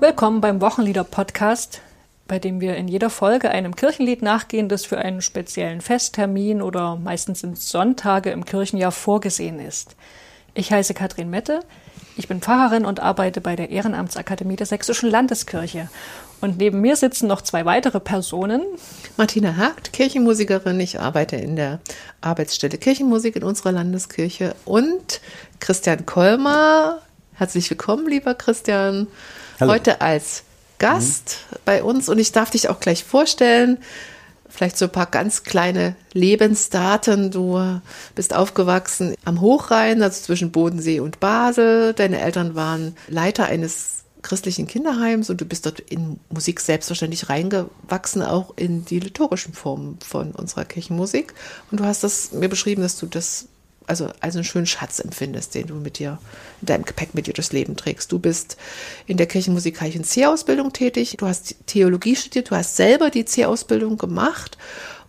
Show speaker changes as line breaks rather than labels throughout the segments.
Willkommen beim Wochenlieder-Podcast, bei dem wir in jeder Folge einem Kirchenlied nachgehen, das für einen speziellen Festtermin oder meistens sind Sonntage im Kirchenjahr vorgesehen ist. Ich heiße Katrin Mette, ich bin Pfarrerin und arbeite bei der Ehrenamtsakademie der Sächsischen Landeskirche. Und neben mir sitzen noch zwei weitere Personen.
Martina Hagt, Kirchenmusikerin. Ich arbeite in der Arbeitsstelle Kirchenmusik in unserer Landeskirche. Und Christian Kolmer. Herzlich willkommen, lieber Christian. Hallo. Heute als Gast mhm. bei uns. Und ich darf dich auch gleich vorstellen. Vielleicht so ein paar ganz kleine Lebensdaten. Du bist aufgewachsen am Hochrhein, also zwischen Bodensee und Basel. Deine Eltern waren Leiter eines christlichen Kinderheims und du bist dort in Musik selbstverständlich reingewachsen, auch in die liturgischen Formen von unserer Kirchenmusik. Und du hast das mir beschrieben, dass du das also als einen schönen Schatz empfindest, den du mit dir, in deinem Gepäck mit dir durchs Leben trägst. Du bist in der kirchenmusikalischen C-Ausbildung tätig, du hast Theologie studiert, du hast selber die C-Ausbildung gemacht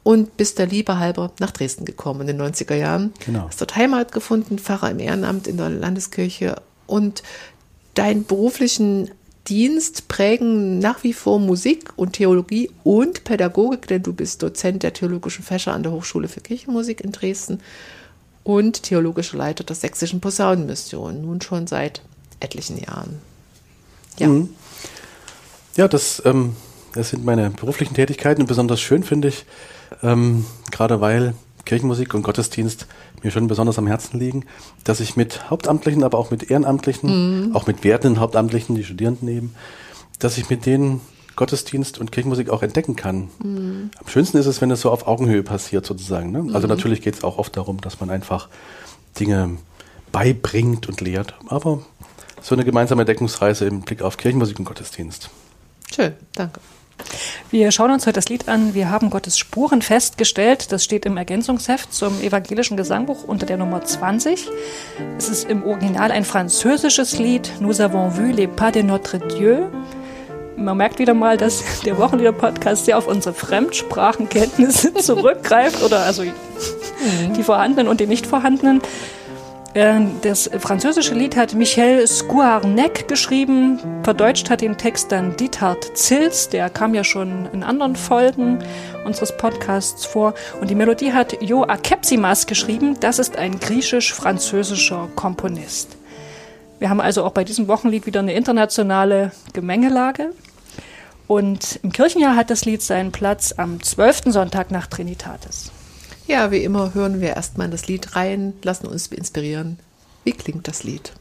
und bist der Liebe halber nach Dresden gekommen in den 90er Jahren. Genau. Hast dort Heimat gefunden, Pfarrer im Ehrenamt in der Landeskirche und deinen beruflichen Dienst prägen nach wie vor Musik und Theologie und Pädagogik, denn du bist Dozent der theologischen Fächer an der Hochschule für Kirchenmusik in Dresden und theologischer Leiter der Sächsischen Posaunenmission, nun schon seit etlichen Jahren.
Ja, mhm. ja das, ähm, das sind meine beruflichen Tätigkeiten und besonders schön finde ich, ähm, gerade weil Kirchenmusik und Gottesdienst mir schon besonders am Herzen liegen, dass ich mit Hauptamtlichen, aber auch mit Ehrenamtlichen, mhm. auch mit werdenden Hauptamtlichen, die Studierenden eben, dass ich mit denen Gottesdienst und Kirchenmusik auch entdecken kann. Mhm. Am schönsten ist es, wenn es so auf Augenhöhe passiert sozusagen. Ne? Also mhm. natürlich geht es auch oft darum, dass man einfach Dinge beibringt und lehrt, aber so eine gemeinsame Entdeckungsreise im Blick auf Kirchenmusik und Gottesdienst.
Schön, danke.
Wir schauen uns heute das Lied an. Wir haben Gottes Spuren festgestellt. Das steht im Ergänzungsheft zum evangelischen Gesangbuch unter der Nummer 20. Es ist im Original ein französisches Lied. Nous avons vu les pas de notre Dieu. Man merkt wieder mal, dass der Wochenlieder-Podcast sehr auf unsere Fremdsprachenkenntnisse zurückgreift oder also die vorhandenen und die nicht vorhandenen. Ähm, das französische Lied hat Michel Scuarnec geschrieben. Verdeutscht hat den Text dann Diethard Zils. Der kam ja schon in anderen Folgen unseres Podcasts vor. Und die Melodie hat Jo Akepsimas geschrieben. Das ist ein griechisch-französischer Komponist. Wir haben also auch bei diesem Wochenlied wieder eine internationale Gemengelage. Und im Kirchenjahr hat das Lied seinen Platz am 12. Sonntag nach Trinitatis.
Ja, wie immer hören wir erstmal das Lied rein, lassen uns inspirieren. Wie klingt das Lied?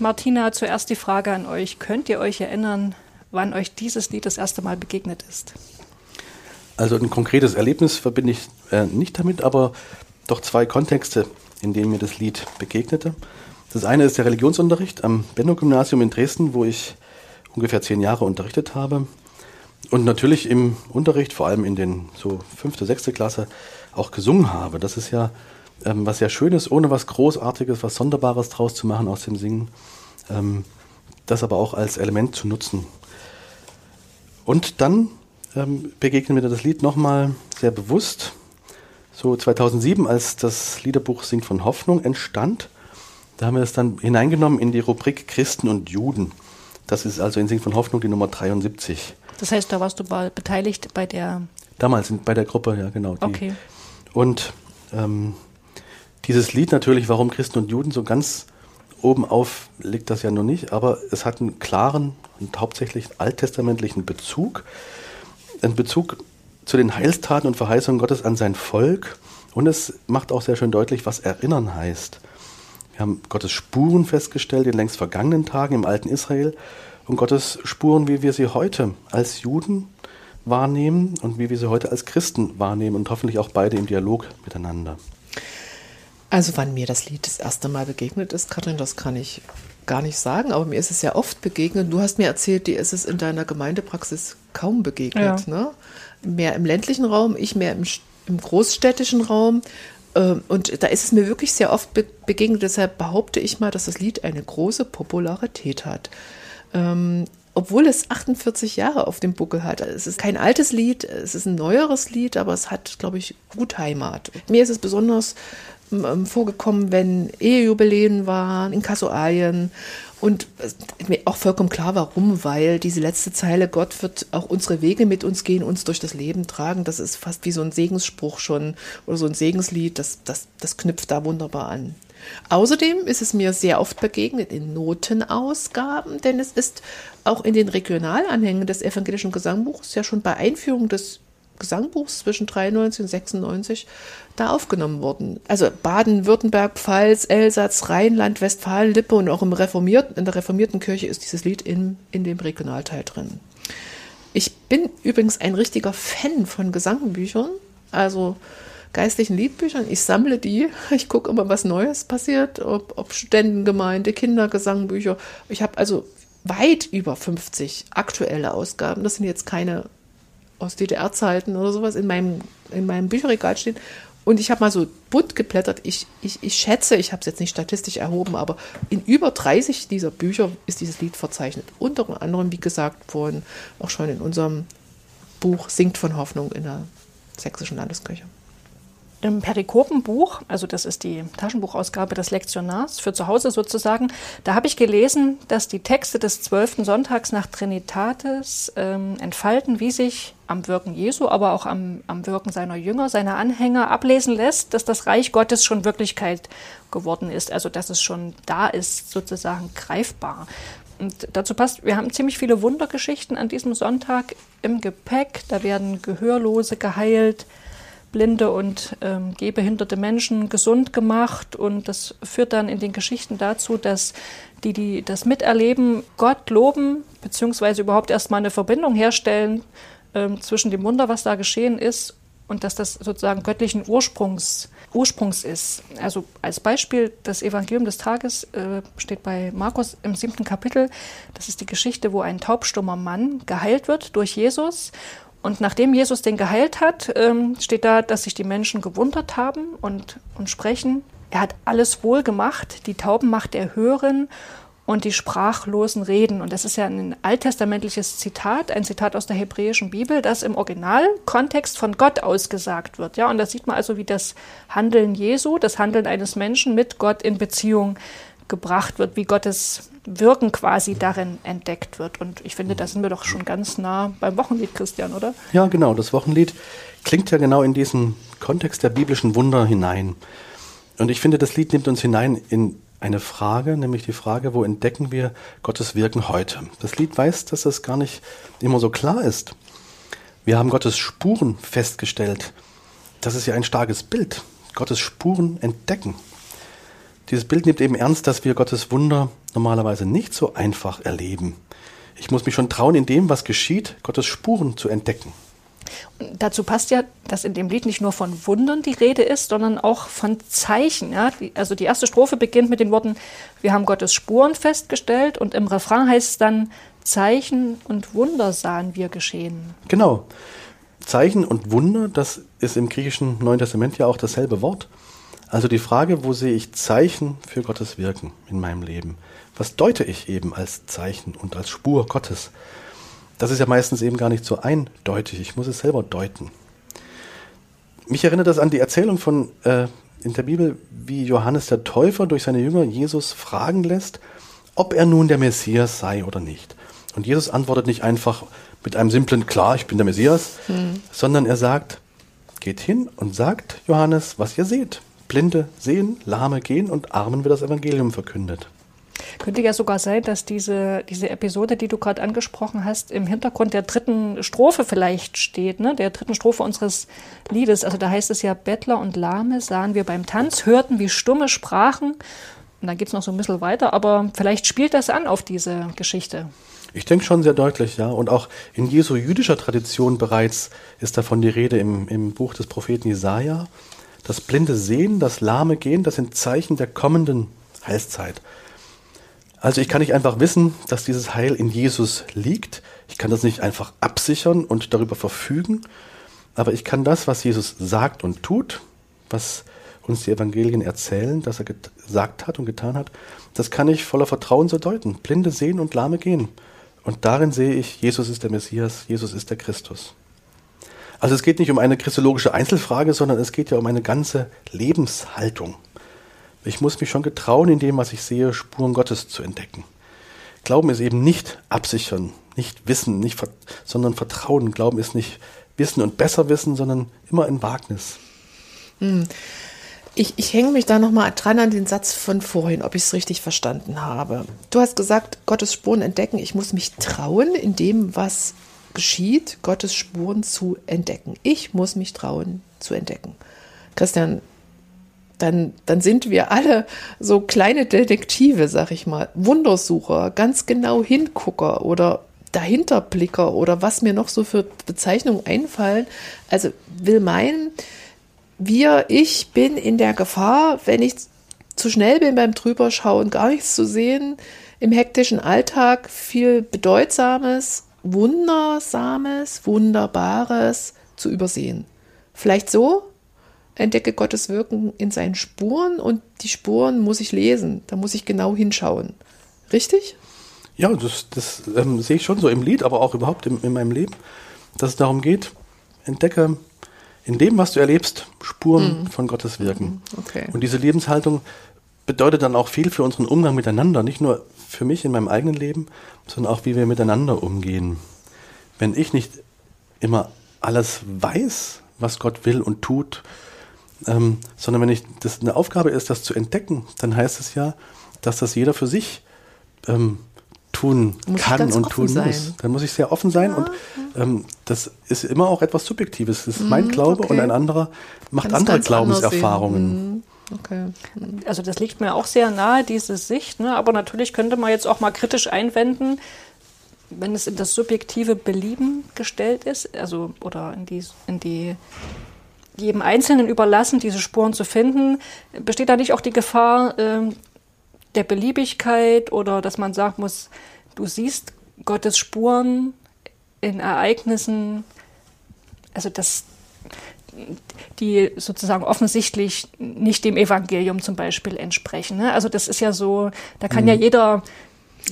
Martina, zuerst die Frage an euch. Könnt ihr euch erinnern, wann euch dieses Lied das erste Mal begegnet ist?
Also ein konkretes Erlebnis verbinde ich äh, nicht damit, aber doch zwei Kontexte, in denen mir das Lied begegnete. Das eine ist der Religionsunterricht am Benno-Gymnasium in Dresden, wo ich ungefähr zehn Jahre unterrichtet habe. Und natürlich im Unterricht, vor allem in den so fünfte, sechste Klasse, auch gesungen habe. Das ist ja ähm, was sehr Schönes, ohne was Großartiges, was Sonderbares draus zu machen aus dem Singen. Ähm, das aber auch als Element zu nutzen. Und dann ähm, begegnet mir das Lied nochmal sehr bewusst. So 2007, als das Liederbuch Singt von Hoffnung entstand, da haben wir es dann hineingenommen in die Rubrik Christen und Juden. Das ist also in Singt von Hoffnung die Nummer 73.
Das heißt, da warst du beteiligt bei der.
Damals bei der Gruppe, ja, genau.
Die. Okay.
Und ähm, dieses Lied natürlich, warum Christen und Juden so ganz oben auf liegt das ja noch nicht, aber es hat einen klaren und hauptsächlich alttestamentlichen Bezug. Einen Bezug zu den Heilstaten und Verheißungen Gottes an sein Volk. Und es macht auch sehr schön deutlich, was erinnern heißt. Wir haben Gottes Spuren festgestellt in längst vergangenen Tagen im alten Israel und Gottes Spuren, wie wir sie heute als Juden wahrnehmen und wie wir sie heute als Christen wahrnehmen und hoffentlich auch beide im Dialog miteinander.
Also wann mir das Lied das erste Mal begegnet ist, Katrin, das kann ich gar nicht sagen, aber mir ist es ja oft begegnet. Du hast mir erzählt, dir ist es in deiner Gemeindepraxis kaum begegnet. Ja. Ne? Mehr im ländlichen Raum, ich mehr im, im großstädtischen Raum. Ähm, und da ist es mir wirklich sehr oft begegnet. Deshalb behaupte ich mal, dass das Lied eine große Popularität hat. Ähm, obwohl es 48 Jahre auf dem Buckel hat. Es ist kein altes Lied, es ist ein neueres Lied, aber es hat, glaube ich, gut Heimat. Mir ist es besonders ähm, vorgekommen, wenn Ehejubiläen waren, in Kasualien. Und mir auch vollkommen klar, warum, weil diese letzte Zeile, Gott wird auch unsere Wege mit uns gehen, uns durch das Leben tragen, das ist fast wie so ein Segensspruch schon oder so ein Segenslied, das, das, das knüpft da wunderbar an. Außerdem ist es mir sehr oft begegnet in Notenausgaben, denn es ist auch in den Regionalanhängen des evangelischen Gesangbuchs ja schon bei Einführung des Gesangbuchs zwischen 93 und 96 da aufgenommen worden. Also Baden-Württemberg, Pfalz, Elsass, Rheinland, Westfalen, Lippe und auch im reformierten, in der reformierten Kirche ist dieses Lied in, in dem Regionalteil drin. Ich bin übrigens ein richtiger Fan von Gesangbüchern, also geistlichen Liedbüchern. Ich sammle die. Ich gucke immer, was Neues passiert, ob, ob Studentengemeinde, Kindergesangbücher. Ich habe also weit über 50 aktuelle Ausgaben. Das sind jetzt keine aus DDR-Zeiten oder sowas in meinem, in meinem Bücherregal stehen. Und ich habe mal so bunt geblättert. Ich, ich, ich schätze, ich habe es jetzt nicht statistisch erhoben, aber in über 30 dieser Bücher ist dieses Lied verzeichnet. Unter anderem, wie gesagt, vorhin auch schon in unserem Buch Singt von Hoffnung in der Sächsischen Landeskirche.
Im Perikopenbuch, also das ist die Taschenbuchausgabe des Lektionars für zu Hause sozusagen, da habe ich gelesen, dass die Texte des zwölften Sonntags nach Trinitatis ähm, entfalten, wie sich am Wirken Jesu, aber auch am, am Wirken seiner Jünger, seiner Anhänger ablesen lässt, dass das Reich Gottes schon Wirklichkeit geworden ist, also dass es schon da ist, sozusagen greifbar. Und dazu passt, wir haben ziemlich viele Wundergeschichten an diesem Sonntag im Gepäck. Da werden Gehörlose geheilt, blinde und ähm, gehbehinderte Menschen gesund gemacht. Und das führt dann in den Geschichten dazu, dass die, die das miterleben, Gott loben, beziehungsweise überhaupt erstmal eine Verbindung herstellen ähm, zwischen dem Wunder, was da geschehen ist, und dass das sozusagen göttlichen Ursprungs, Ursprungs ist. Also als Beispiel, das Evangelium des Tages äh, steht bei Markus im siebten Kapitel. Das ist die Geschichte, wo ein taubstummer Mann geheilt wird durch Jesus und nachdem Jesus den geheilt hat, ähm, steht da, dass sich die Menschen gewundert haben und, und sprechen. Er hat alles wohl gemacht, die Tauben macht er hören und die Sprachlosen reden. Und das ist ja ein alttestamentliches Zitat, ein Zitat aus der hebräischen Bibel, das im Originalkontext von Gott ausgesagt wird. Ja, und da sieht man also, wie das Handeln Jesu, das Handeln eines Menschen mit Gott in Beziehung gebracht wird, wie Gottes Wirken quasi darin entdeckt wird. Und ich finde, da sind wir doch schon ganz nah beim Wochenlied, Christian, oder?
Ja, genau. Das Wochenlied klingt ja genau in diesen Kontext der biblischen Wunder hinein. Und ich finde, das Lied nimmt uns hinein in eine Frage, nämlich die Frage, wo entdecken wir Gottes Wirken heute? Das Lied weiß, dass das gar nicht immer so klar ist. Wir haben Gottes Spuren festgestellt. Das ist ja ein starkes Bild. Gottes Spuren entdecken. Dieses Bild nimmt eben ernst, dass wir Gottes Wunder normalerweise nicht so einfach erleben. Ich muss mich schon trauen, in dem, was geschieht, Gottes Spuren zu entdecken.
Und dazu passt ja, dass in dem Lied nicht nur von Wundern die Rede ist, sondern auch von Zeichen. Ja? Also die erste Strophe beginnt mit den Worten, wir haben Gottes Spuren festgestellt und im Refrain heißt es dann, Zeichen und Wunder sahen wir geschehen.
Genau. Zeichen und Wunder, das ist im griechischen Neuen Testament ja auch dasselbe Wort. Also die Frage, wo sehe ich Zeichen für Gottes Wirken in meinem Leben? Was deute ich eben als Zeichen und als Spur Gottes? Das ist ja meistens eben gar nicht so eindeutig. Ich muss es selber deuten. Mich erinnert das an die Erzählung von äh, in der Bibel, wie Johannes der Täufer durch seine Jünger Jesus fragen lässt, ob er nun der Messias sei oder nicht. Und Jesus antwortet nicht einfach mit einem simplen Klar, ich bin der Messias, hm. sondern er sagt, geht hin und sagt Johannes, was ihr seht. Blinde sehen, Lahme gehen und Armen wird das Evangelium verkündet.
Könnte ja sogar sein, dass diese, diese Episode, die du gerade angesprochen hast, im Hintergrund der dritten Strophe vielleicht steht, ne? der dritten Strophe unseres Liedes. Also da heißt es ja, Bettler und Lahme sahen wir beim Tanz, hörten, wie Stumme sprachen. Und dann geht es noch so ein bisschen weiter, aber vielleicht spielt das an auf diese Geschichte.
Ich denke schon sehr deutlich, ja. Und auch in Jesu jüdischer Tradition bereits ist davon die Rede im, im Buch des Propheten Jesaja. Das blinde Sehen, das lahme Gehen, das sind Zeichen der kommenden Heilszeit. Also ich kann nicht einfach wissen, dass dieses Heil in Jesus liegt. Ich kann das nicht einfach absichern und darüber verfügen. Aber ich kann das, was Jesus sagt und tut, was uns die Evangelien erzählen, dass er gesagt hat und getan hat, das kann ich voller Vertrauen so deuten. Blinde sehen und Lahme gehen. Und darin sehe ich, Jesus ist der Messias, Jesus ist der Christus. Also es geht nicht um eine christologische Einzelfrage, sondern es geht ja um eine ganze Lebenshaltung. Ich muss mich schon getrauen, in dem, was ich sehe, Spuren Gottes zu entdecken. Glauben ist eben nicht absichern, nicht wissen, nicht, sondern Vertrauen. Glauben ist nicht wissen und besser wissen, sondern immer ein Wagnis.
Hm. Ich, ich hänge mich da nochmal dran an den Satz von vorhin, ob ich es richtig verstanden habe. Du hast gesagt, Gottes Spuren entdecken. Ich muss mich trauen, in dem, was geschieht, Gottes Spuren zu entdecken. Ich muss mich trauen zu entdecken. Christian, dann, dann sind wir alle so kleine Detektive, sag ich mal, Wundersucher, ganz genau Hingucker oder Dahinterblicker oder was mir noch so für Bezeichnungen einfallen. Also will meinen, wir, ich bin in der Gefahr, wenn ich zu schnell bin beim Drüberschauen, gar nichts zu sehen, im hektischen Alltag viel Bedeutsames, Wundersames, Wunderbares zu übersehen. Vielleicht so, entdecke Gottes Wirken in seinen Spuren und die Spuren muss ich lesen, da muss ich genau hinschauen. Richtig?
Ja, das, das ähm, sehe ich schon so im Lied, aber auch überhaupt in, in meinem Leben, dass es darum geht, entdecke in dem, was du erlebst, Spuren mhm. von Gottes Wirken. Mhm. Okay. Und diese Lebenshaltung bedeutet dann auch viel für unseren Umgang miteinander, nicht nur für mich in meinem eigenen Leben, sondern auch, wie wir miteinander umgehen. Wenn ich nicht immer alles weiß, was Gott will und tut, ähm, sondern wenn ich das eine Aufgabe ist, das zu entdecken, dann heißt es ja, dass das jeder für sich ähm, tun muss kann und tun sein. muss. Dann muss ich sehr offen sein ja. und ähm, das ist immer auch etwas Subjektives. Das ist mhm, mein Glaube okay. und ein anderer macht Kann's andere Glaubenserfahrungen.
Okay. Also das liegt mir auch sehr nahe, diese Sicht. Ne? Aber natürlich könnte man jetzt auch mal kritisch einwenden, wenn es in das subjektive Belieben gestellt ist, also oder in die, in die jedem Einzelnen überlassen, diese Spuren zu finden, besteht da nicht auch die Gefahr, ähm, der Beliebigkeit oder dass man sagen muss, du siehst Gottes Spuren in Ereignissen, also das, die sozusagen offensichtlich nicht dem Evangelium zum Beispiel entsprechen. Ne? Also das ist ja so, da kann mhm. ja jeder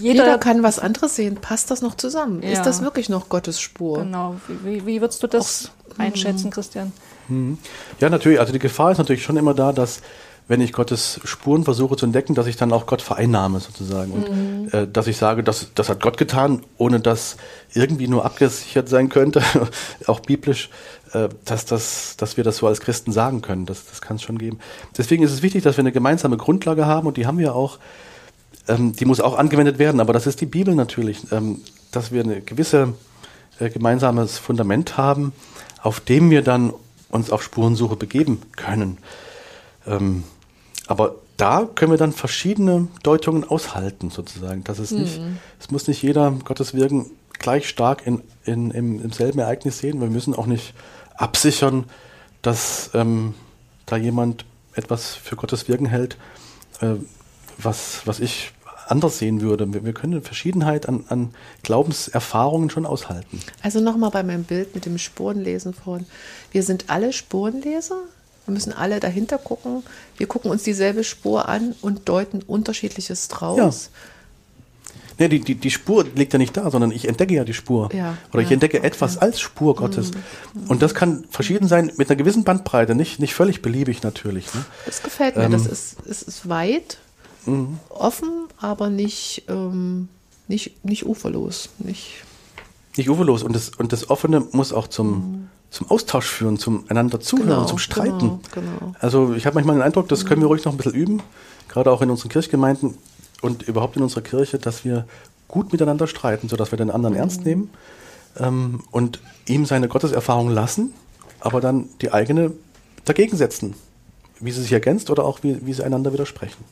jeder, jeder, kann was anderes sehen. Passt das noch zusammen? Ja. Ist das wirklich noch Gottes Spur?
Genau. Wie, wie würdest du das Och, einschätzen, Christian?
Mhm. Ja, natürlich. Also die Gefahr ist natürlich schon immer da, dass wenn ich Gottes Spuren versuche zu entdecken, dass ich dann auch Gott vereinnahme sozusagen. Und mhm. äh, dass ich sage, das, das hat Gott getan, ohne dass irgendwie nur abgesichert sein könnte, auch biblisch, äh, dass, das, dass wir das so als Christen sagen können. Das, das kann es schon geben. Deswegen ist es wichtig, dass wir eine gemeinsame Grundlage haben und die haben wir auch. Ähm, die muss auch angewendet werden, aber das ist die Bibel natürlich, ähm, dass wir ein gewisse äh, gemeinsames Fundament haben, auf dem wir dann uns auf Spurensuche begeben können. Ähm, aber da können wir dann verschiedene Deutungen aushalten, sozusagen. Dass es nicht, mhm. es muss nicht jeder Gottes Wirken gleich stark in, in, im, im selben Ereignis sehen. Wir müssen auch nicht absichern, dass ähm, da jemand etwas für Gottes Wirken hält, äh, was, was ich anders sehen würde. Wir, wir können eine Verschiedenheit an, an Glaubenserfahrungen schon aushalten.
Also nochmal bei meinem Bild mit dem Spurenlesen vorhin. Wir sind alle Spurenleser. Wir müssen alle dahinter gucken. Wir gucken uns dieselbe Spur an und deuten unterschiedliches draus. Ja.
Nee, die, die, die Spur liegt ja nicht da, sondern ich entdecke ja die Spur.
Ja,
Oder ich entdecke okay. etwas als Spur Gottes. Mhm. Und das kann verschieden sein mit einer gewissen Bandbreite, nicht, nicht völlig beliebig natürlich. Ne?
Das gefällt mir. Ähm, das ist, es ist weit, mhm. offen, aber nicht, ähm, nicht, nicht uferlos. Nicht,
nicht uferlos. Und das, und das Offene muss auch zum, mhm. Zum Austausch führen, zum einander zuhören, genau, zum Streiten. Genau, genau. Also ich habe manchmal den Eindruck, das können wir ruhig noch ein bisschen üben, gerade auch in unseren Kirchgemeinden und überhaupt in unserer Kirche, dass wir gut miteinander streiten, sodass wir den anderen mhm. ernst nehmen ähm, und ihm seine Gotteserfahrung lassen, aber dann die eigene dagegen setzen. Wie sie sich ergänzt oder auch wie, wie sie einander widersprechen.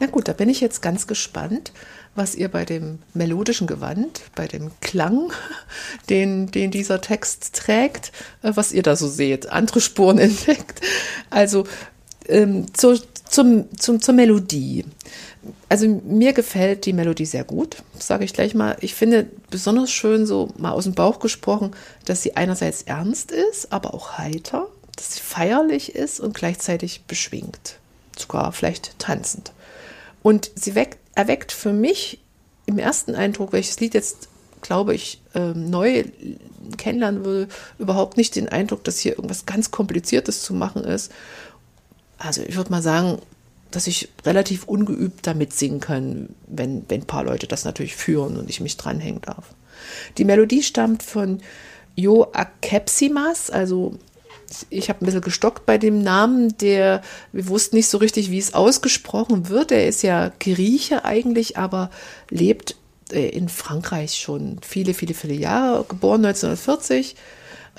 Na gut, da bin ich jetzt ganz gespannt, was ihr bei dem melodischen Gewand, bei dem Klang, den, den dieser Text trägt, äh, was ihr da so seht, andere Spuren entdeckt. Also ähm, zur, zum, zum, zur Melodie also mir gefällt die Melodie sehr gut, sage ich gleich mal. Ich finde besonders schön, so mal aus dem Bauch gesprochen, dass sie einerseits ernst ist, aber auch heiter, sie feierlich ist und gleichzeitig beschwingt, sogar vielleicht tanzend. Und sie weckt, erweckt für mich im ersten Eindruck, welches Lied jetzt, glaube ich, ähm, neu kennenlernen würde, überhaupt nicht den Eindruck, dass hier irgendwas ganz Kompliziertes zu machen ist. Also ich würde mal sagen, dass ich relativ ungeübt damit singen kann, wenn, wenn ein paar Leute das natürlich führen und ich mich dranhängen darf. Die Melodie stammt von Jo Akepsimas, also ich habe ein bisschen gestockt bei dem Namen, der, wir wussten nicht so richtig, wie es ausgesprochen wird. Er ist ja Grieche eigentlich, aber lebt äh, in Frankreich schon viele, viele, viele Jahre, geboren 1940.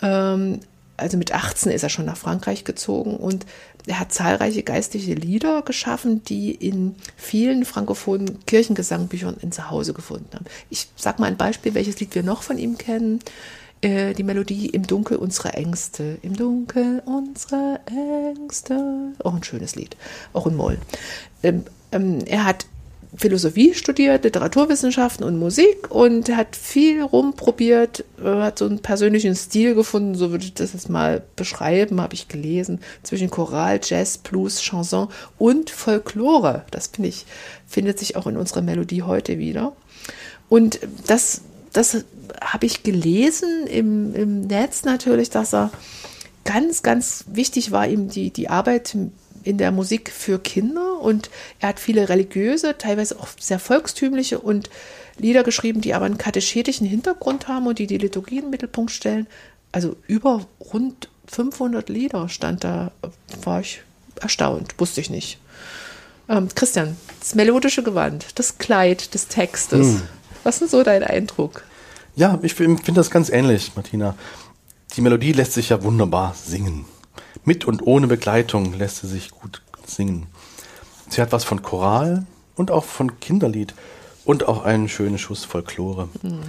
Ähm, also mit 18 ist er schon nach Frankreich gezogen und er hat zahlreiche geistliche Lieder geschaffen, die in vielen frankophonen Kirchengesangbüchern in Zuhause gefunden haben. Ich sag mal ein Beispiel, welches Lied wir noch von ihm kennen. Äh, die Melodie Im Dunkel unsere Ängste. Im Dunkel unsere Ängste. Auch ein schönes Lied. Auch in Moll. Ähm, ähm, er hat Philosophie studiert, Literaturwissenschaften und Musik und hat viel rumprobiert, hat so einen persönlichen Stil gefunden, so würde ich das jetzt mal beschreiben, habe ich gelesen, zwischen Choral, Jazz, Blues, Chanson und Folklore. Das finde ich, findet sich auch in unserer Melodie heute wieder. Und das, das habe ich gelesen im, im Netz natürlich, dass er ganz, ganz wichtig war, ihm die, die Arbeit in der Musik für Kinder und er hat viele religiöse, teilweise auch sehr volkstümliche und Lieder geschrieben, die aber einen katechetischen Hintergrund haben und die die Liturgie in den Mittelpunkt stellen. Also über rund 500 Lieder stand da, war ich erstaunt, wusste ich nicht. Ähm, Christian, das melodische Gewand, das Kleid des Textes. Hm. Was ist denn so dein Eindruck?
Ja, ich finde das ganz ähnlich, Martina. Die Melodie lässt sich ja wunderbar singen. Mit und ohne Begleitung lässt sie sich gut singen. Sie hat was von Choral und auch von Kinderlied und auch einen schönen Schuss Folklore. Mhm.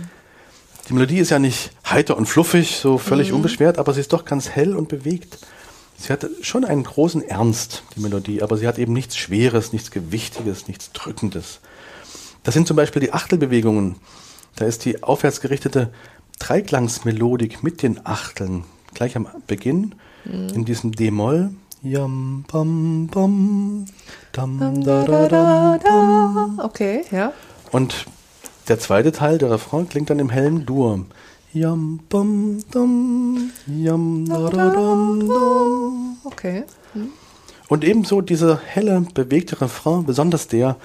Die Melodie ist ja nicht heiter und fluffig, so völlig mhm. unbeschwert, aber sie ist doch ganz hell und bewegt. Sie hat schon einen großen Ernst, die Melodie, aber sie hat eben nichts Schweres, nichts Gewichtiges, nichts Drückendes. Das sind zum Beispiel die Achtelbewegungen. Da ist die aufwärtsgerichtete Dreiklangsmelodik mit den Achteln gleich am Beginn in diesem D-Moll. Yam, bam, bam, dam, da, da, da, da.
Okay, ja.
Und der zweite Teil, der Refrain, klingt dann im hellen Dur. Yam, bam, dam, yam, da, da, dam, dam.
Okay. Hm.
Und ebenso dieser helle, bewegte Refrain, besonders der,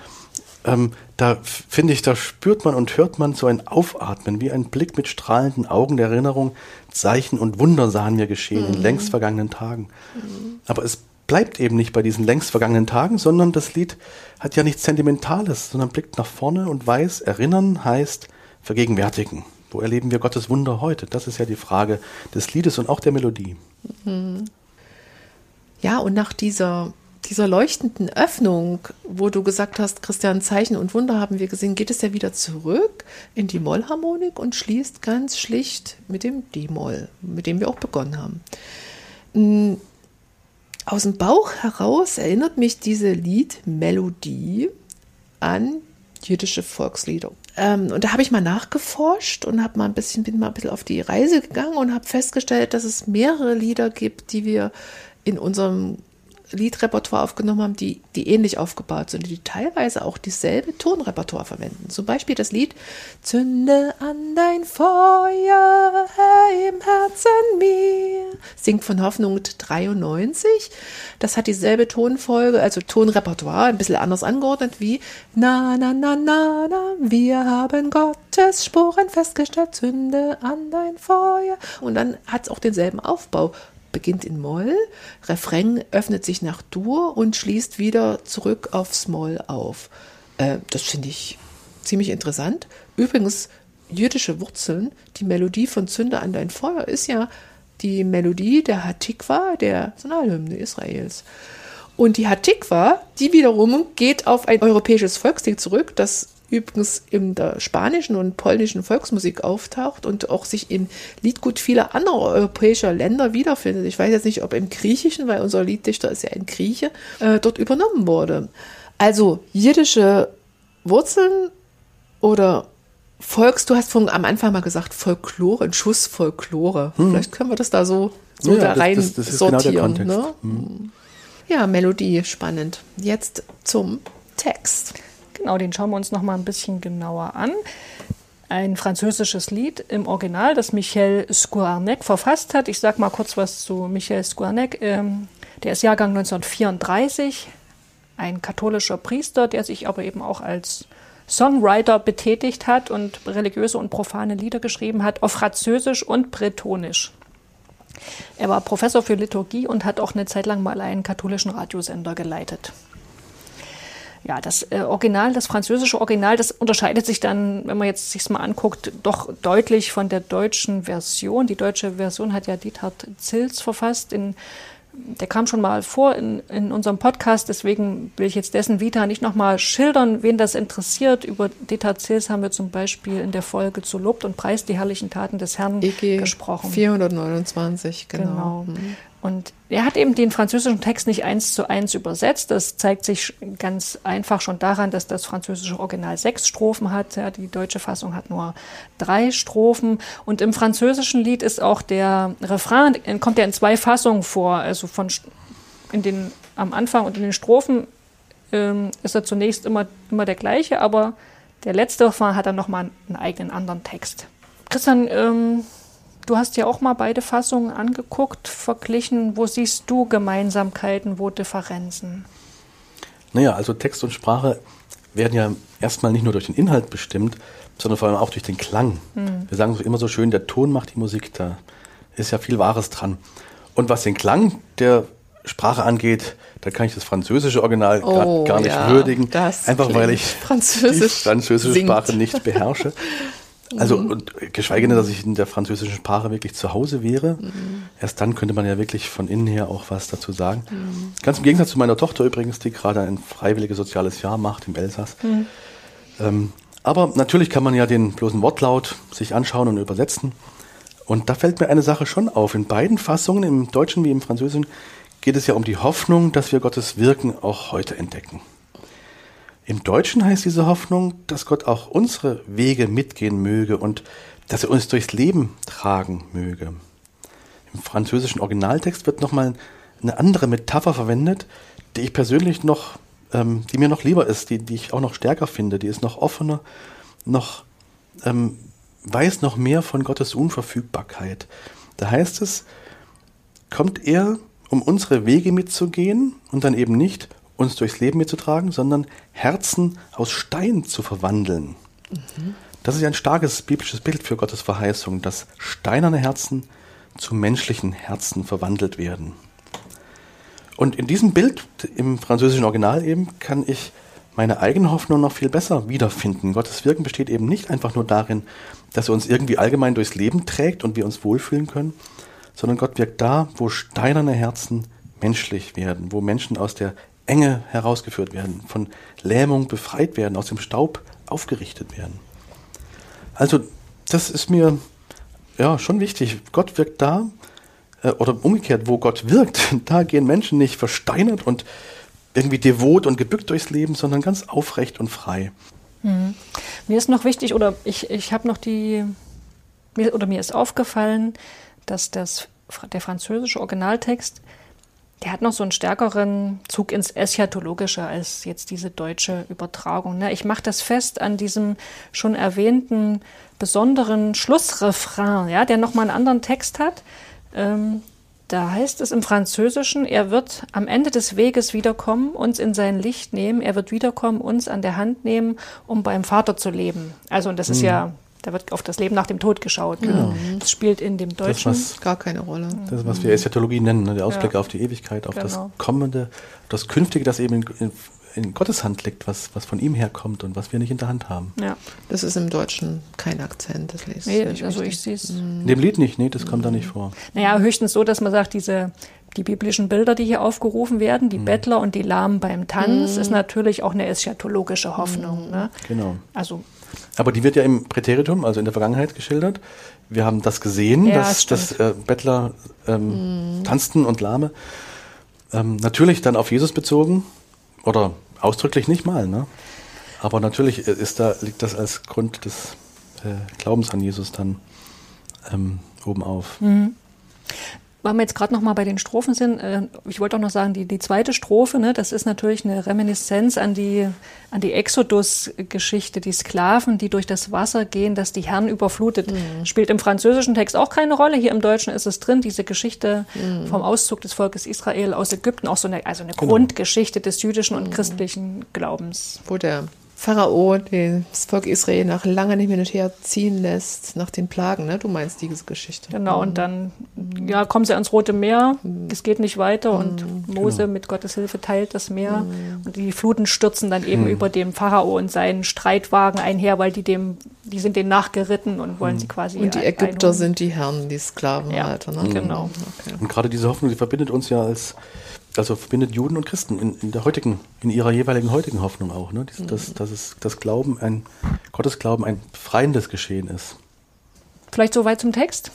ähm, da finde ich, da spürt man und hört man so ein Aufatmen, wie ein Blick mit strahlenden Augen der Erinnerung. Zeichen und Wunder sahen mir geschehen mhm. in längst vergangenen Tagen. Mhm. Aber es bleibt eben nicht bei diesen längst vergangenen Tagen, sondern das Lied hat ja nichts Sentimentales, sondern blickt nach vorne und weiß, erinnern heißt vergegenwärtigen. Wo erleben wir Gottes Wunder heute? Das ist ja die Frage des Liedes und auch der Melodie.
Mhm. Ja, und nach dieser dieser leuchtenden Öffnung, wo du gesagt hast, Christian, Zeichen und Wunder haben wir gesehen, geht es ja wieder zurück in die Mollharmonik und schließt ganz schlicht mit dem D-Moll, mit dem wir auch begonnen haben. Hm, aus dem Bauch heraus erinnert mich diese Liedmelodie an jüdische Volkslieder. Ähm, und da habe ich mal nachgeforscht und mal ein bisschen, bin mal ein bisschen auf die Reise gegangen und habe festgestellt, dass es mehrere Lieder gibt, die wir in unserem Liedrepertoire aufgenommen haben, die, die ähnlich aufgebaut sind, die teilweise auch dieselbe Tonrepertoire verwenden. Zum Beispiel das Lied Zünde an dein Feuer, Herr, im Herzen mir, singt von Hoffnung 93. Das hat dieselbe Tonfolge, also Tonrepertoire, ein bisschen anders angeordnet wie Na, na, na, na, na, wir haben Gottes Spuren festgestellt, Zünde an dein Feuer. Und dann hat es auch denselben Aufbau beginnt in Moll, Refrain öffnet sich nach Dur und schließt wieder zurück aufs Moll auf. Äh, das finde ich ziemlich interessant. Übrigens, jüdische Wurzeln, die Melodie von Zünde an dein Feuer ist ja die Melodie der Hatikwa, der Nationalhymne Israels. Und die Hatikwa, die wiederum geht auf ein europäisches Volkslied zurück, das übrigens in der spanischen und polnischen Volksmusik auftaucht und auch sich im Liedgut vieler anderer europäischer Länder wiederfindet. Ich weiß jetzt nicht, ob im Griechischen, weil unser Lieddichter ist ja ein Grieche, äh, dort übernommen wurde. Also jiddische Wurzeln oder Volks, du hast von, am Anfang mal gesagt Folklore, ein Schuss Folklore. Hm. Vielleicht können wir das da so, so ja, da rein das, das, das sortieren. Genau ne? hm. Ja, Melodie, spannend. Jetzt zum Text.
Genau, den schauen wir uns noch mal ein bisschen genauer an. Ein französisches Lied im Original, das Michel Scoarnec verfasst hat. Ich sage mal kurz was zu Michel Scoarnec. Ähm, der ist Jahrgang 1934, ein katholischer Priester, der sich aber eben auch als Songwriter betätigt hat und religiöse und profane Lieder geschrieben hat, auf Französisch und Bretonisch. Er war Professor für Liturgie und hat auch eine Zeit lang mal einen katholischen Radiosender geleitet ja, das äh, Original, das französische Original, das unterscheidet sich dann, wenn man jetzt sich mal anguckt, doch deutlich von der deutschen Version. Die deutsche Version hat ja Diethard Zils verfasst. In, der kam schon mal vor in, in unserem Podcast, deswegen will ich jetzt dessen Vita nicht nochmal schildern, wen das interessiert. Über Diethard Zils haben wir zum Beispiel in der Folge zu Lobt und Preis die herrlichen Taten des Herrn EG gesprochen.
429, genau. genau.
Mhm. Und er hat eben den französischen Text nicht eins zu eins übersetzt. Das zeigt sich ganz einfach schon daran, dass das französische Original sechs Strophen hat. Ja, die deutsche Fassung hat nur drei Strophen. Und im französischen Lied ist auch der Refrain, kommt ja in zwei Fassungen vor. Also von in den, am Anfang und in den Strophen ähm, ist er zunächst immer, immer der gleiche, aber der letzte Refrain hat dann nochmal einen eigenen anderen Text. Christian, ähm, Du hast ja auch mal beide Fassungen angeguckt, verglichen. Wo siehst du Gemeinsamkeiten, wo Differenzen?
Naja, also Text und Sprache werden ja erstmal nicht nur durch den Inhalt bestimmt, sondern vor allem auch durch den Klang. Hm. Wir sagen so immer so schön, der Ton macht die Musik, da ist ja viel Wahres dran. Und was den Klang der Sprache angeht, da kann ich das französische Original oh, gar, nicht ja, würdigen, einfach weil ich die französische singt. Sprache nicht beherrsche. Also, mhm. und geschweige denn, dass ich in der französischen Sprache wirklich zu Hause wäre. Mhm. Erst dann könnte man ja wirklich von innen her auch was dazu sagen. Mhm. Ganz im Gegensatz zu meiner Tochter übrigens, die gerade ein freiwilliges soziales Jahr macht im Elsass. Mhm. Ähm, aber natürlich kann man ja den bloßen Wortlaut sich anschauen und übersetzen. Und da fällt mir eine Sache schon auf. In beiden Fassungen, im Deutschen wie im Französischen, geht es ja um die Hoffnung, dass wir Gottes Wirken auch heute entdecken. Im Deutschen heißt diese Hoffnung, dass Gott auch unsere Wege mitgehen möge und dass er uns durchs Leben tragen möge. Im französischen Originaltext wird nochmal eine andere Metapher verwendet, die ich persönlich noch, ähm, die mir noch lieber ist, die, die ich auch noch stärker finde, die ist noch offener, noch ähm, weiß noch mehr von Gottes Unverfügbarkeit. Da heißt es, kommt er, um unsere Wege mitzugehen und dann eben nicht, uns durchs Leben mitzutragen, sondern Herzen aus Stein zu verwandeln. Mhm. Das ist ja ein starkes biblisches Bild für Gottes Verheißung, dass steinerne Herzen zu menschlichen Herzen verwandelt werden. Und in diesem Bild, im französischen Original eben, kann ich meine eigene Hoffnung noch viel besser wiederfinden. Gottes Wirken besteht eben nicht einfach nur darin, dass er uns irgendwie allgemein durchs Leben trägt und wir uns wohlfühlen können, sondern Gott wirkt da, wo steinerne Herzen menschlich werden, wo Menschen aus der Enge herausgeführt werden, von Lähmung befreit werden, aus dem Staub aufgerichtet werden. Also das ist mir ja schon wichtig. Gott wirkt da, äh, oder umgekehrt, wo Gott wirkt, da gehen Menschen nicht versteinert und irgendwie devot und gebückt durchs Leben, sondern ganz aufrecht und frei.
Hm. Mir ist noch wichtig, oder ich, ich habe noch die, oder mir ist aufgefallen, dass das, der französische Originaltext, der hat noch so einen stärkeren Zug ins Eschatologische als jetzt diese deutsche Übertragung. Ne? Ich mache das fest an diesem schon erwähnten besonderen Schlussrefrain, ja, der nochmal einen anderen Text hat. Ähm, da heißt es im Französischen, er wird am Ende des Weges wiederkommen, uns in sein Licht nehmen, er wird wiederkommen, uns an der Hand nehmen, um beim Vater zu leben. Also, und das mhm. ist ja, da wird auf das Leben nach dem Tod geschaut. Ne? Das spielt in dem Deutschen
das, was, gar keine Rolle.
Das ist, was wir Eschatologie nennen, ne? der Ausblick ja. auf die Ewigkeit, auf genau. das Kommende, das Künftige, das eben in, in in Gottes Hand liegt, was, was von ihm herkommt und was wir nicht in der Hand haben.
Ja. Das ist im Deutschen kein Akzent, das lese
nee, ich. Also ich sehe es. In
dem Lied nicht, nee, das kommt da nicht vor.
Naja, höchstens so, dass man sagt, diese die biblischen Bilder, die hier aufgerufen werden, die mhm. Bettler und die Lahmen beim Tanz, mhm. ist natürlich auch eine eschatologische Hoffnung. Mhm. Ne?
Genau. Also, Aber die wird ja im Präteritum, also in der Vergangenheit geschildert. Wir haben das gesehen, ja, dass, dass äh, Bettler ähm, mhm. tanzten und Lahme. Ähm, natürlich dann auf Jesus bezogen, oder ausdrücklich nicht mal, ne? Aber natürlich ist da, liegt das als Grund des äh, Glaubens an Jesus dann ähm, oben auf. Mhm
weil wir jetzt gerade noch mal bei den Strophen sind, äh, ich wollte auch noch sagen, die, die zweite Strophe, ne, das ist natürlich eine Reminiszenz an die, an die Exodus-Geschichte, die Sklaven, die durch das Wasser gehen, das die Herren überflutet. Mhm. Spielt im französischen Text auch keine Rolle. Hier im Deutschen ist es drin, diese Geschichte mhm. vom Auszug des Volkes Israel aus Ägypten, auch so eine, also eine genau. Grundgeschichte des jüdischen und mhm. christlichen Glaubens.
Wo der Pharao das Volk Israel nach lange nicht mehr hin und her ziehen lässt, nach den Plagen, ne? Du meinst diese Geschichte.
Genau, und mhm. dann ja, kommen sie ans Rote Meer, mhm. es geht nicht weiter und mhm. Mose genau. mit Gottes Hilfe teilt das Meer und die Fluten stürzen dann eben über dem Pharao und seinen Streitwagen einher, weil die dem, die sind denen nachgeritten und wollen sie quasi
Und die Ägypter einholen. sind die Herren, die Sklavenhalter,
ja, ne? Genau.
Okay. Und gerade diese Hoffnung, die verbindet uns ja als also verbindet Juden und Christen in, in, der heutigen, in ihrer jeweiligen heutigen Hoffnung auch, ne? Dies, dass, dass es das Glauben, ein Gottesglauben, ein befreiendes Geschehen ist.
Vielleicht soweit zum Text?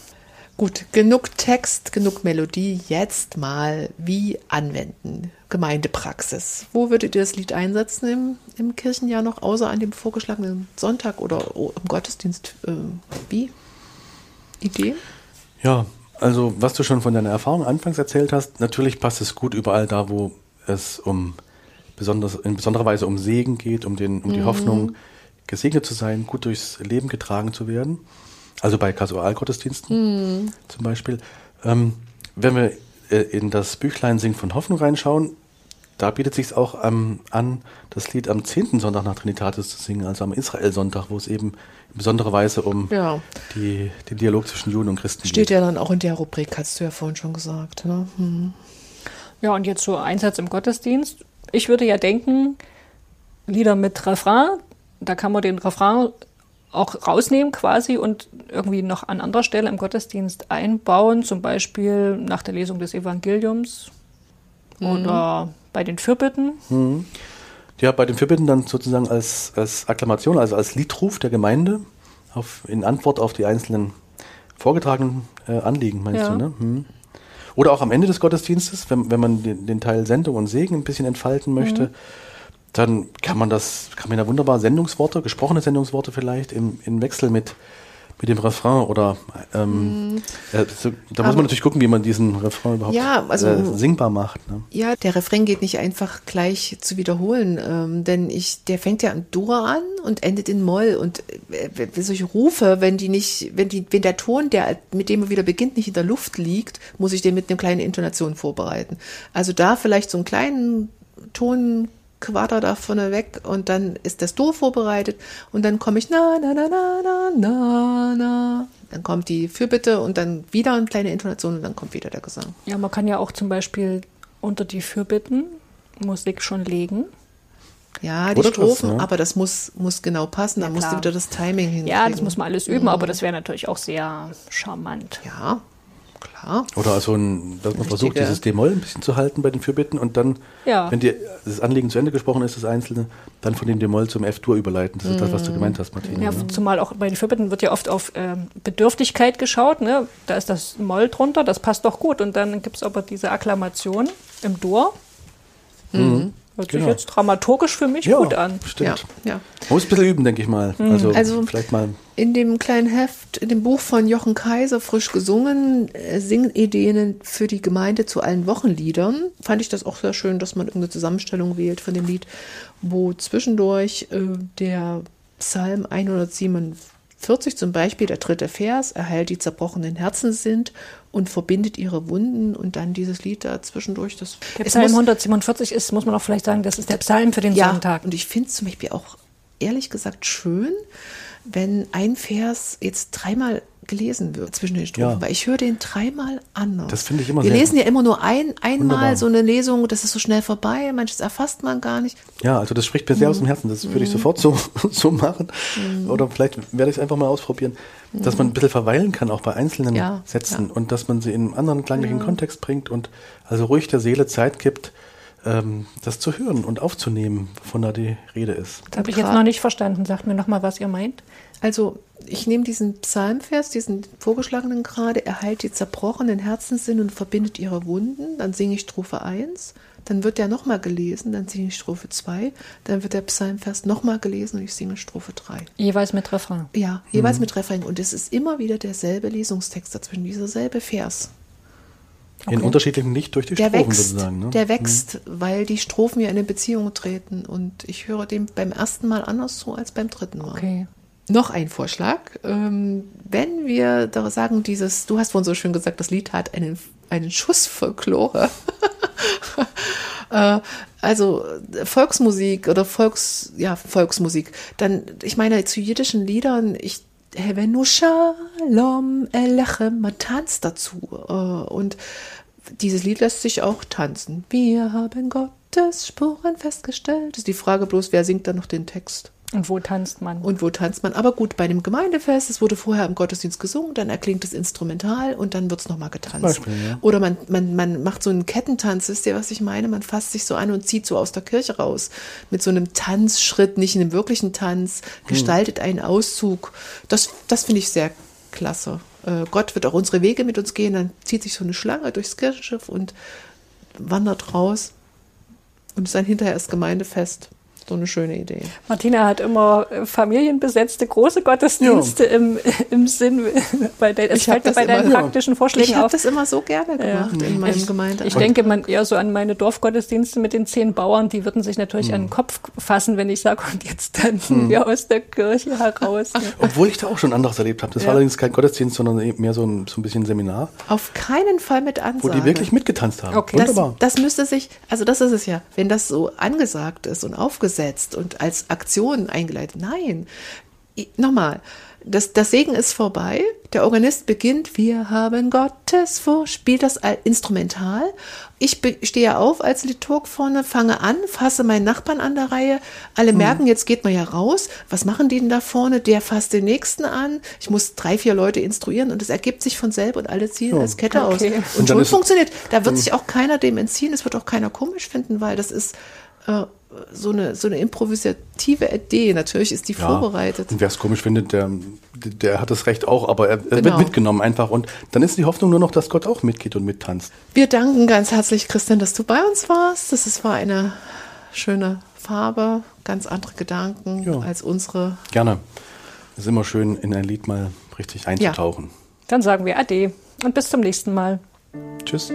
Gut, genug Text, genug Melodie. Jetzt mal wie anwenden. Gemeindepraxis. Wo würdet ihr das Lied einsetzen im, im Kirchenjahr noch, außer an dem vorgeschlagenen Sonntag oder im Gottesdienst? Äh, wie? Idee?
Ja, also, was du schon von deiner Erfahrung anfangs erzählt hast, natürlich passt es gut überall da, wo es um besonders, in besonderer Weise um Segen geht, um, den, um die mhm. Hoffnung, gesegnet zu sein, gut durchs Leben getragen zu werden. Also bei Kasualgottesdiensten mhm. zum Beispiel. Ähm, wenn wir äh, in das Büchlein Sing von Hoffnung reinschauen, da bietet sich auch ähm, an, das Lied am 10. Sonntag nach Trinitatis zu singen, also am Israel-Sonntag, wo es eben in besonderer Weise um ja. die, den Dialog zwischen Juden und Christen
Steht geht. Steht ja dann auch in der Rubrik, hast du ja vorhin schon gesagt. Ne? Mhm.
Ja, und jetzt so Einsatz im Gottesdienst. Ich würde ja denken, Lieder mit Refrain, da kann man den Refrain auch rausnehmen quasi und irgendwie noch an anderer Stelle im Gottesdienst einbauen, zum Beispiel nach der Lesung des Evangeliums mhm. oder bei den Fürbitten. Mhm.
Ja, bei den Fürbitten dann sozusagen als, als Akklamation, also als Liedruf der Gemeinde auf, in Antwort auf die einzelnen vorgetragenen äh, Anliegen, meinst ja. du, ne? Hm. Oder auch am Ende des Gottesdienstes, wenn, wenn man den, den Teil Sendung und Segen ein bisschen entfalten möchte, mhm. Dann kann man das, kann man da wunderbar Sendungsworte, gesprochene Sendungsworte vielleicht im, im Wechsel mit mit dem Refrain oder ähm, mm. äh, so, da muss man natürlich gucken, wie man diesen Refrain überhaupt
ja, also,
äh, singbar macht. Ne?
Ja, der Refrain geht nicht einfach gleich zu wiederholen, ähm, denn ich, der fängt ja in Dur an und endet in Moll und äh, solche Rufe, wenn die nicht, wenn die, wenn der Ton, der mit dem er wieder beginnt, nicht in der Luft liegt, muss ich den mit einer kleinen Intonation vorbereiten. Also da vielleicht so einen kleinen Ton Quader da vorne weg und dann ist das Do vorbereitet und dann komme ich na na na na na na na. Dann kommt die Fürbitte und dann wieder eine kleine Intonation und dann kommt wieder der Gesang.
Ja, man kann ja auch zum Beispiel unter die Fürbitten Musik schon legen.
Ja, die Oder Strophen, das, ne? aber das muss, muss genau passen, ja, da musst du wieder das Timing hinkriegen.
Ja, das muss man alles üben, mhm. aber das wäre natürlich auch sehr charmant.
Ja, Klar.
Oder also, ein, dass man
Richtige-
versucht, dieses D-Moll ein bisschen zu halten bei den Fürbitten und dann,
Ja.
wenn die, das Anliegen zu Ende gesprochen ist, das Einzelne, dann von dem D-Moll zum F-Dur überleiten. Das ist das, was du gemeint hast, Martina.
Ja,
ne?
zumal auch bei den Fürbitten wird ja oft auf ähm, Bedürftigkeit geschaut. Ne? Da ist das Moll drunter, das passt doch gut. Und dann gibt es aber diese Akklamation im Dur. Hört sich
Genau.
jetzt dramaturgisch für mich
Ja,
gut an.
Stimmt.
Ja, ja.
Man muss ein bisschen üben, denke ich mal. Also,
Also-
vielleicht mal.
In dem kleinen Heft, in dem Buch von Jochen Kaiser, frisch gesungen, äh, Singideen für die Gemeinde zu allen Wochenliedern, fand ich das auch sehr schön, dass man irgendeine Zusammenstellung wählt von dem Lied, wo zwischendurch äh, der Psalm 147 zum Beispiel, der dritte Vers, erheilt die zerbrochenen Herzen sind und verbindet ihre Wunden und dann dieses Lied da zwischendurch. Das,
Der Psalm
muss-
147 ist, muss man auch vielleicht sagen, das ist der Psalm für den
ja,
Sonntag.
und ich finde es zum Beispiel auch ehrlich gesagt schön, wenn ein Vers jetzt dreimal gelesen wird zwischen den Strophen,
Ja.
weil ich höre den dreimal anders.
Das finde ich immer
Wir
sehr-
lesen ja immer nur ein, einmal
Wunderbar.
so eine Lesung, das ist so schnell vorbei, manches erfasst man gar nicht.
Ja, also das spricht mir sehr aus dem Herzen. Das würde ich sofort so, so machen. Oder vielleicht werde ich es einfach mal ausprobieren, dass man ein bisschen verweilen kann, auch bei einzelnen
Ja,
Sätzen
ja.
und dass man sie in einen anderen klanglichen Kontext bringt und also ruhig der Seele Zeit gibt, ähm, das zu hören und aufzunehmen, wovon da die Rede ist.
Das habe ich jetzt noch nicht verstanden. Sagt mir noch mal, was ihr meint.
Also ich nehme diesen Psalmvers, diesen vorgeschlagenen gerade, erheilt die zerbrochenen Herzenssinn und verbindet ihre Wunden, dann singe ich Strophe 1, dann wird der nochmal gelesen, dann singe ich Strophe 2, dann wird der Psalmvers nochmal gelesen und ich singe Strophe 3.
Jeweils mit Refrain.
Ja, jeweils mit Refrain. Und es ist immer wieder derselbe Lesungstext dazwischen, dieser selbe Vers.
In unterschiedlichem Licht durch die
Der
Strophen
wächst,
sozusagen. Ne?
der wächst, weil die Strophen ja in eine Beziehung treten. Und ich höre dem beim ersten Mal anders zu als beim dritten Mal.
Okay.
Noch ein Vorschlag. Ähm, wenn wir da sagen, dieses, du hast vorhin so schön gesagt, das Lied hat einen, einen Schuss Folklore. äh, also Volksmusik oder Volks, ja, Volksmusik. Dann, ich meine, zu jiddischen Liedern, ich, Hevenu Shalom Elechem, man tanzt dazu. Äh, und dieses Lied lässt sich auch tanzen. Wir haben Gottes Spuren festgestellt. Ist die Frage bloß, wer singt da noch den Text?
Und wo tanzt man?
Und wo tanzt man? Aber gut, bei dem Gemeindefest, es wurde vorher im Gottesdienst gesungen, dann erklingt es instrumental und dann wird es nochmal getanzt.
Beispiel, ja.
Oder man, man, man macht so einen Kettentanz, wisst ihr, was ich meine? Man fasst sich so an und zieht so aus der Kirche raus. Mit so einem Tanzschritt, nicht in einem wirklichen Tanz,
Hm.
gestaltet einen Auszug. Das, das finde ich sehr klasse. Äh, Gott wird auch unsere Wege mit uns gehen, dann zieht sich so eine Schlange durchs Kirchenschiff und wandert raus. Und ist dann hinterher das Gemeindefest. So eine schöne Idee.
Martina hat immer äh, familienbesetzte große Gottesdienste im, im Sinn, bei der, es
Ich
fällt mir
das
bei deinen
immer-
praktischen Vorschlägen
Ich habe
auf.
das immer so gerne gemacht in meinem
Ich,
Gemeindeamt.
ich denke man eher so an meine Dorfgottesdienste mit den zehn Bauern, die würden sich natürlich an den Kopf fassen, wenn ich sage, und jetzt tanzen wir aus der Kirche heraus. ne?
Obwohl ich da auch schon anderes erlebt habe. Das war allerdings kein Gottesdienst, sondern eben mehr so ein, so ein bisschen Seminar,
Auf keinen Fall mit
wo
Ansage.
die wirklich mitgetanzt haben.
Okay.
das,
Wunderbar.
das müsste sich, also das ist es ja, wenn das so angesagt ist und aufgesetzt und als Aktion eingeleitet. Nein, nochmal, das, das Segen ist vorbei, der Organist beginnt, wir haben Gottes vor, spielt das al- instrumental. Ich stehe auf als Liturg vorne, fange an, fasse meinen Nachbarn an der Reihe. Alle
Hm.
merken, jetzt geht man ja raus. Was machen die denn da vorne? Der fasst den nächsten an. Ich muss drei, vier Leute instruieren und es ergibt sich von selber und alle ziehen als Kette aus.
Okay.
Und,
Und dann
schon funktioniert. Da wird sich auch keiner dem entziehen. Es wird auch keiner komisch finden, weil das ist äh, so, eine, so eine improvisative Idee. Natürlich ist die
Ja.
vorbereitet.
Und wer es komisch findet, der, der hat das Recht auch, aber er, er
Genau.
wird mitgenommen einfach. Und dann ist die Hoffnung nur noch, dass Gott auch mitgeht und mittanzt.
Wir danken ganz herzlich, Christian, dass du bei uns warst. Das ist, war eine schöne Farbe, ganz andere Gedanken
Ja.
als unsere.
Gerne. Es ist immer schön, in ein Lied mal richtig einzutauchen.
Dann sagen wir Ade und bis zum nächsten Mal.
Tschüss.